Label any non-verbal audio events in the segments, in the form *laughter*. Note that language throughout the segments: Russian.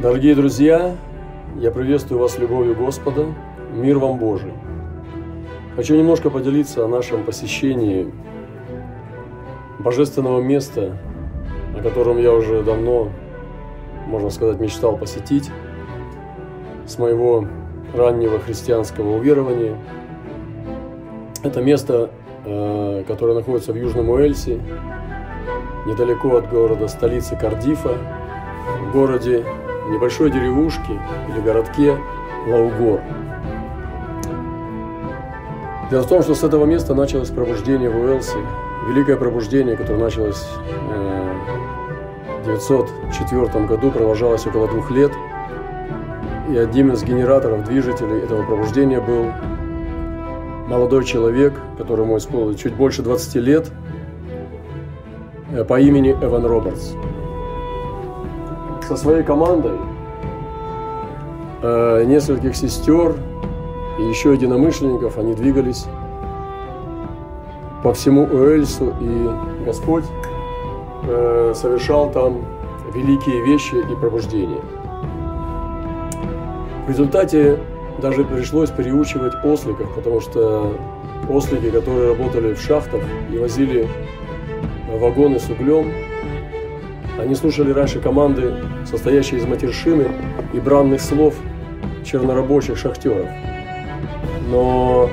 Дорогие друзья, я приветствую вас любовью Господа, мир вам Божий. Хочу немножко поделиться о нашем посещении божественного места, о котором я уже давно, можно сказать, мечтал посетить с моего раннего христианского уверования. Это место, э, которое находится в Южном Уэльсе, недалеко от города столицы Кардифа, в городе небольшой деревушке или городке Лаугор. Дело в том, что с этого места началось пробуждение в Уэлсе, великое пробуждение, которое началось э, в 1904 году, продолжалось около двух лет. И одним из генераторов, движителей этого пробуждения был молодой человек, которому исполнилось чуть больше 20 лет, э, по имени Эван Робертс со своей командой, э, нескольких сестер и еще единомышленников, они двигались по всему Уэльсу, и Господь э, совершал там великие вещи и пробуждения. В результате даже пришлось переучивать осликов, потому что ослики, которые работали в шахтах и возили вагоны с углем, они слушали раньше команды, состоящие из матершины и бранных слов чернорабочих шахтеров. Но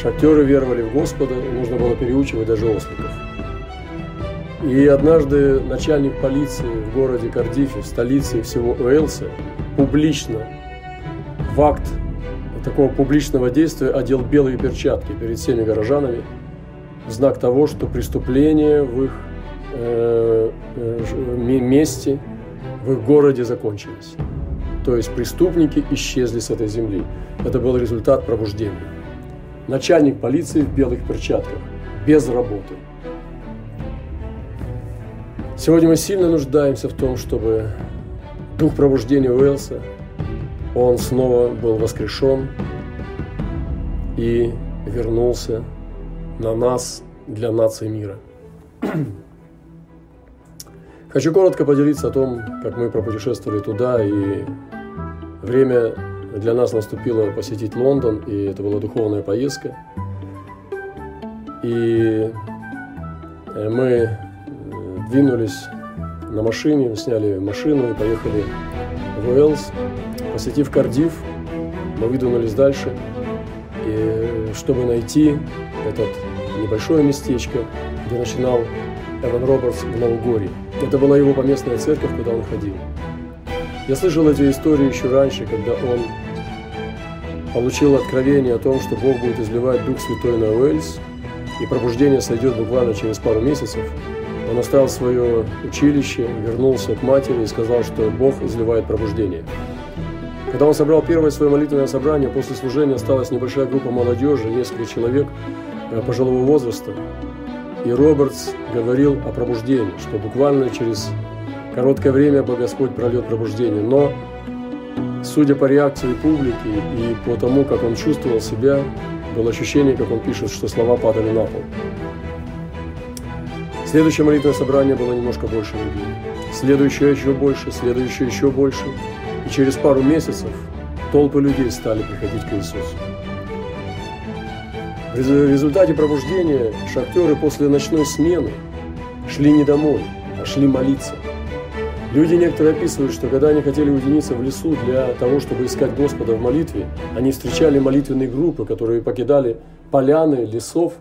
шахтеры веровали в Господа, и нужно было переучивать даже осликов. И однажды начальник полиции в городе Кардифе, в столице всего Уэльса, публично, в акт такого публичного действия одел белые перчатки перед всеми горожанами в знак того, что преступление в их Э, месте в их городе закончились. То есть преступники исчезли с этой земли. Это был результат пробуждения. Начальник полиции в белых перчатках, без работы. Сегодня мы сильно нуждаемся в том, чтобы дух пробуждения Уэлса, он снова был воскрешен и вернулся на нас для нации мира. Хочу коротко поделиться о том, как мы пропутешествовали туда, и время для нас наступило посетить Лондон, и это была духовная поездка. И э, мы э, двинулись на машине, сняли машину и поехали в Уэльс. Посетив Кардив, мы выдвинулись дальше, и чтобы найти этот небольшое местечко, где начинал Эван Робертс в Новогорье. Это была его поместная церковь, куда он ходил. Я слышал эти истории еще раньше, когда он получил откровение о том, что Бог будет изливать Дух Святой на Уэльс, и пробуждение сойдет буквально через пару месяцев. Он оставил свое училище, вернулся к матери и сказал, что Бог изливает пробуждение. Когда он собрал первое свое молитвенное собрание, после служения осталась небольшая группа молодежи, несколько человек э, пожилого возраста. И Робертс говорил о пробуждении, что буквально через короткое время бы Господь прольет пробуждение. Но, судя по реакции публики и по тому, как он чувствовал себя, было ощущение, как он пишет, что слова падали на пол. Следующее молитвенное собрание было немножко больше людей. Следующее еще больше, следующее еще больше. И через пару месяцев толпы людей стали приходить к Иисусу. В результате пробуждения шахтеры после ночной смены шли не домой, а шли молиться. Люди некоторые описывают, что когда они хотели уединиться в лесу для того, чтобы искать Господа в молитве, они встречали молитвенные группы, которые покидали поляны, лесов,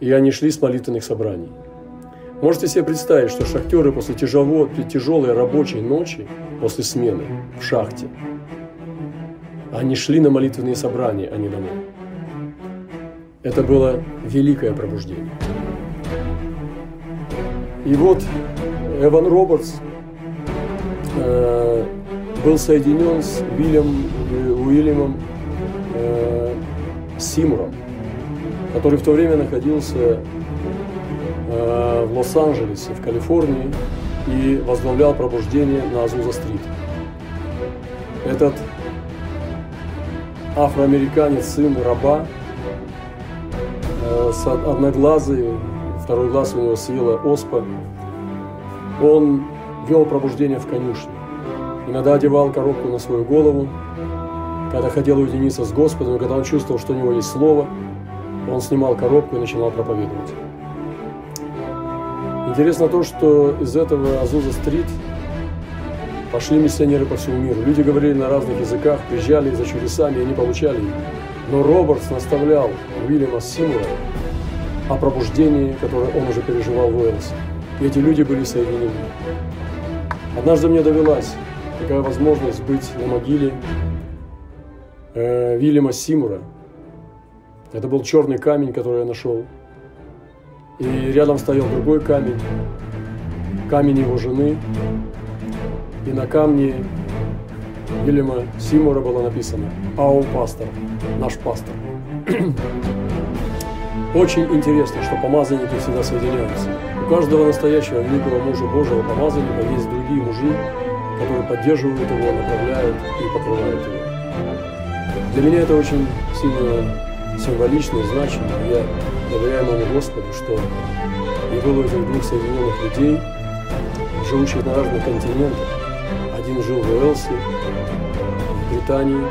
и они шли с молитвенных собраний. Можете себе представить, что шахтеры после тяжелой, тяжелой рабочей ночи, после смены в шахте, они шли на молитвенные собрания, а не домой. Это было великое пробуждение. И вот Эван Робертс э, был соединен с Уильям, э, Уильямом э, Симуром, который в то время находился э, в Лос-Анджелесе, в Калифорнии, и возглавлял пробуждение на Азуза-стрит. Этот афроамериканец, сын раба, одноглазый, второй глаз у него съела оспа. Он вел пробуждение в конюшне. иногда одевал коробку на свою голову, когда хотел уединиться с Господом, когда он чувствовал, что у него есть Слово, он снимал коробку и начинал проповедовать. Интересно то, что из этого Азуза-стрит пошли миссионеры по всему миру. Люди говорили на разных языках, приезжали за чудесами, и они получали их. Но Робертс наставлял Уильяма Симура о пробуждении, которое он уже переживал в Уэльсе. И эти люди были соединены. Однажды мне довелась такая возможность быть на могиле э, Вильяма Симура. Это был черный камень, который я нашел. И рядом стоял другой камень, камень его жены. И на камне Вильяма Симура было написано «Ау пастор», наш пастор. *clears throat* Очень интересно, что помазанники всегда соединяются. У каждого настоящего великого мужа Божьего помазанника есть другие мужи, которые поддерживают его, направляют и покрывают его. Для меня это очень сильно символично и значимо. Я доверяю моему Господу, что не было этих двух соединенных людей, живущих на разных континентах. Один жил в Уэлсе, в Британии,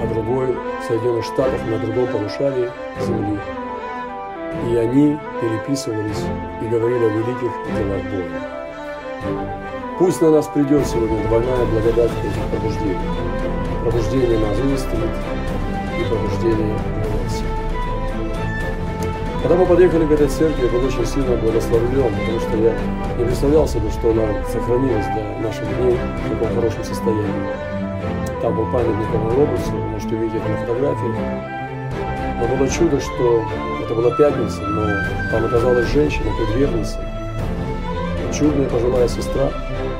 а другой в Соединенных Штатах на другом полушарии Земли. И они переписывались и говорили о великих делах Бога. Пусть на нас придет сегодня двойная благодать этих пробуждений. Пробуждение на Азуре-стрит и пробуждение. Когда мы подъехали к этой церкви, я был очень сильно благословлен, потому что я не представлял себе, что она сохранилась до наших дней в таком хорошем состоянии. Там был памятник Ивану вы можете увидеть это на фотографии. Но было чудо, что это была пятница, но там оказалась женщина, предверница, чудная пожилая сестра,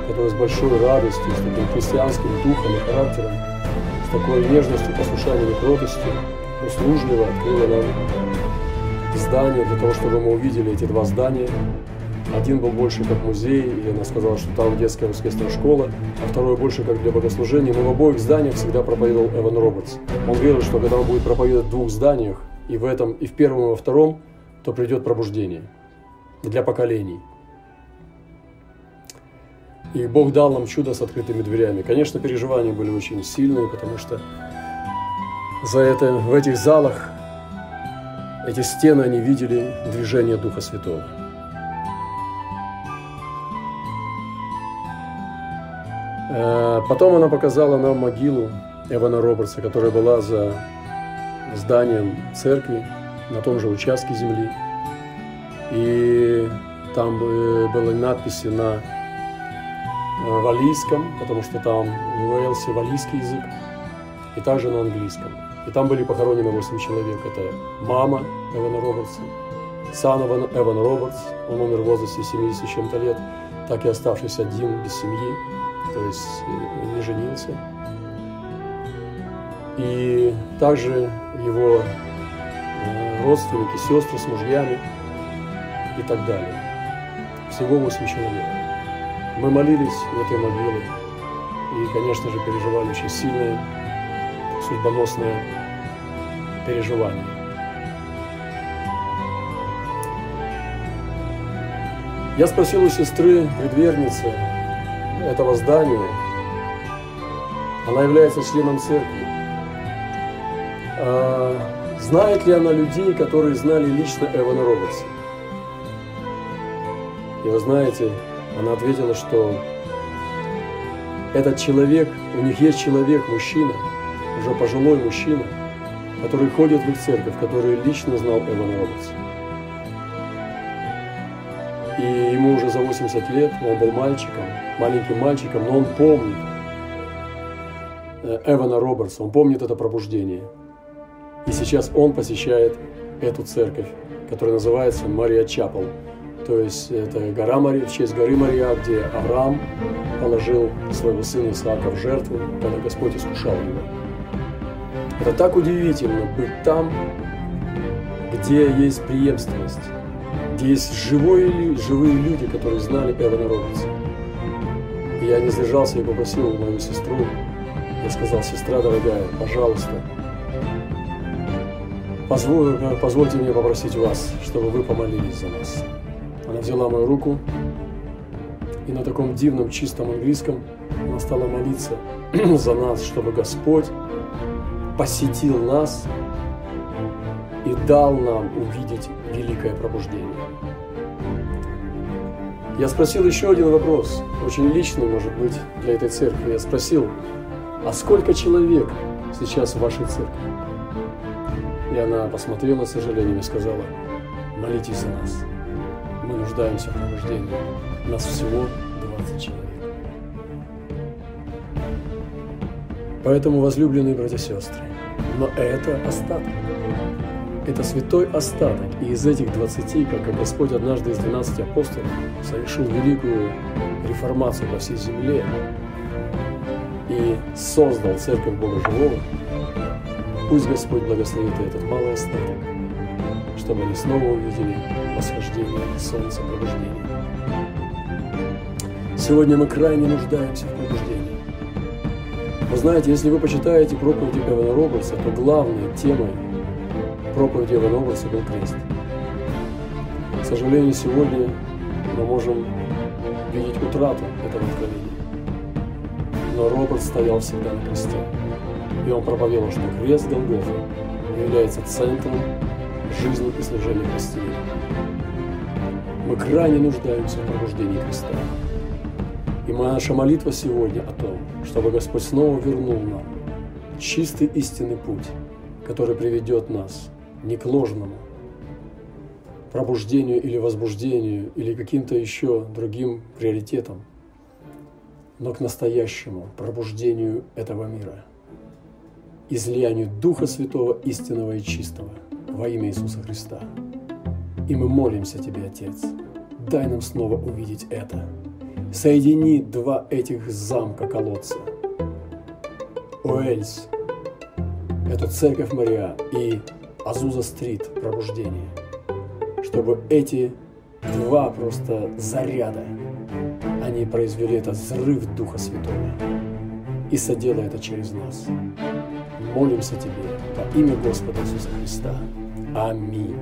которая с большой радостью, с таким христианским духом и характером, с такой нежностью, послушанием и кротостью, услужливо открыла нам здание для того, чтобы мы увидели эти два здания. Один был больше как музей, и она сказала, что там детская воскресная школа, а второй больше как для богослужения. Но в обоих зданиях всегда проповедовал Эван Робертс. Он говорил, что когда он будет проповедовать в двух зданиях, и в этом, и в первом, и во втором, то придет пробуждение для поколений. И Бог дал нам чудо с открытыми дверями. Конечно, переживания были очень сильные, потому что за это, в этих залах эти стены, они видели движение Духа Святого. Э, потом она показала нам могилу Эвана Робертса, которая была за зданием церкви на том же участке земли. И там были надписи на э, валийском, потому что там в Уэлсе валийский язык, и также на английском. И там были похоронены 8 человек. Это мама Эвана Робертса, сан Эван, Эван Робертс, он умер в возрасте 70 с чем-то лет, так и оставшийся один без семьи, то есть э, не женился. И также его э, родственники, сестры с мужьями и так далее. Всего 8 человек. Мы молились в этой могиле и, конечно же, переживали очень сильное, судьбоносное переживание. Я спросил у сестры, предверницы этого здания, она является членом церкви, а, знает ли она людей, которые знали лично Эвана Робертса? И вы знаете, она ответила, что этот человек, у них есть человек, мужчина, уже пожилой мужчина, который ходит в их церковь, который лично знал Эвана Робертса. И ему уже за 80 лет, он был мальчиком, маленьким мальчиком, но он помнит э, Эвана Робертса, он помнит это пробуждение – и сейчас он посещает эту церковь, которая называется Мария Чапел. То есть это гора Мария, в честь горы Мария, где Авраам положил своего сына Исаака в жертву, когда Господь искушал его. Это так удивительно быть там, где есть преемственность, где есть живые, живые люди, которые знали Эвана Робертса. И я не сдержался и попросил мою сестру, я сказал, сестра дорогая, пожалуйста, Позволь, э, позвольте мне попросить вас, чтобы вы помолились за нас. Она взяла мою руку и на таком дивном, чистом английском она стала молиться *clears throat* за нас, чтобы Господь посетил нас и дал нам увидеть великое пробуждение. Я спросил еще один вопрос, очень личный, может быть, для этой церкви. Я спросил, а сколько человек сейчас в вашей церкви? И она посмотрела с сожалением и сказала, молитесь за нас. Мы нуждаемся в пробуждении. Нас всего 20 человек. Поэтому, возлюбленные братья и сестры, но это остаток. Это святой остаток. И из этих 20, как Господь однажды из 12 апостолов совершил великую реформацию по всей земле и создал Церковь Бога Живого, пусть Господь благословит этот малый остаток, чтобы они снова увидели восхождение солнца пробуждения. Сегодня мы крайне нуждаемся в пробуждении. Вы знаете, если вы почитаете проповедь Эвана Робертса, то главной темой проповеди Эвана Робертса был крест. К сожалению, сегодня мы можем видеть утрату этого откровения. Но Роберт стоял всегда на кресте. И он проповедовал, что крест Голгофа является центром жизни и служения христиан. Мы крайне нуждаемся в пробуждении креста. И наша молитва сегодня о том, чтобы Господь снова вернул нам чистый истинный путь, который приведет нас не к ложному пробуждению или возбуждению или каким-то еще другим приоритетам, но к настоящему пробуждению этого мира, излиянию Духа Святого, истинного и чистого во имя Иисуса Христа. И мы молимся Тебе, Отец, дай нам снова увидеть это – Соедини два этих замка колодца. Уэльс – это церковь Мария и Азуза-стрит – пробуждение. Чтобы эти два просто заряда, они произвели этот взрыв Духа Святого. И соделай это через нас. Молимся Тебе во имя Господа Иисуса Христа. Аминь.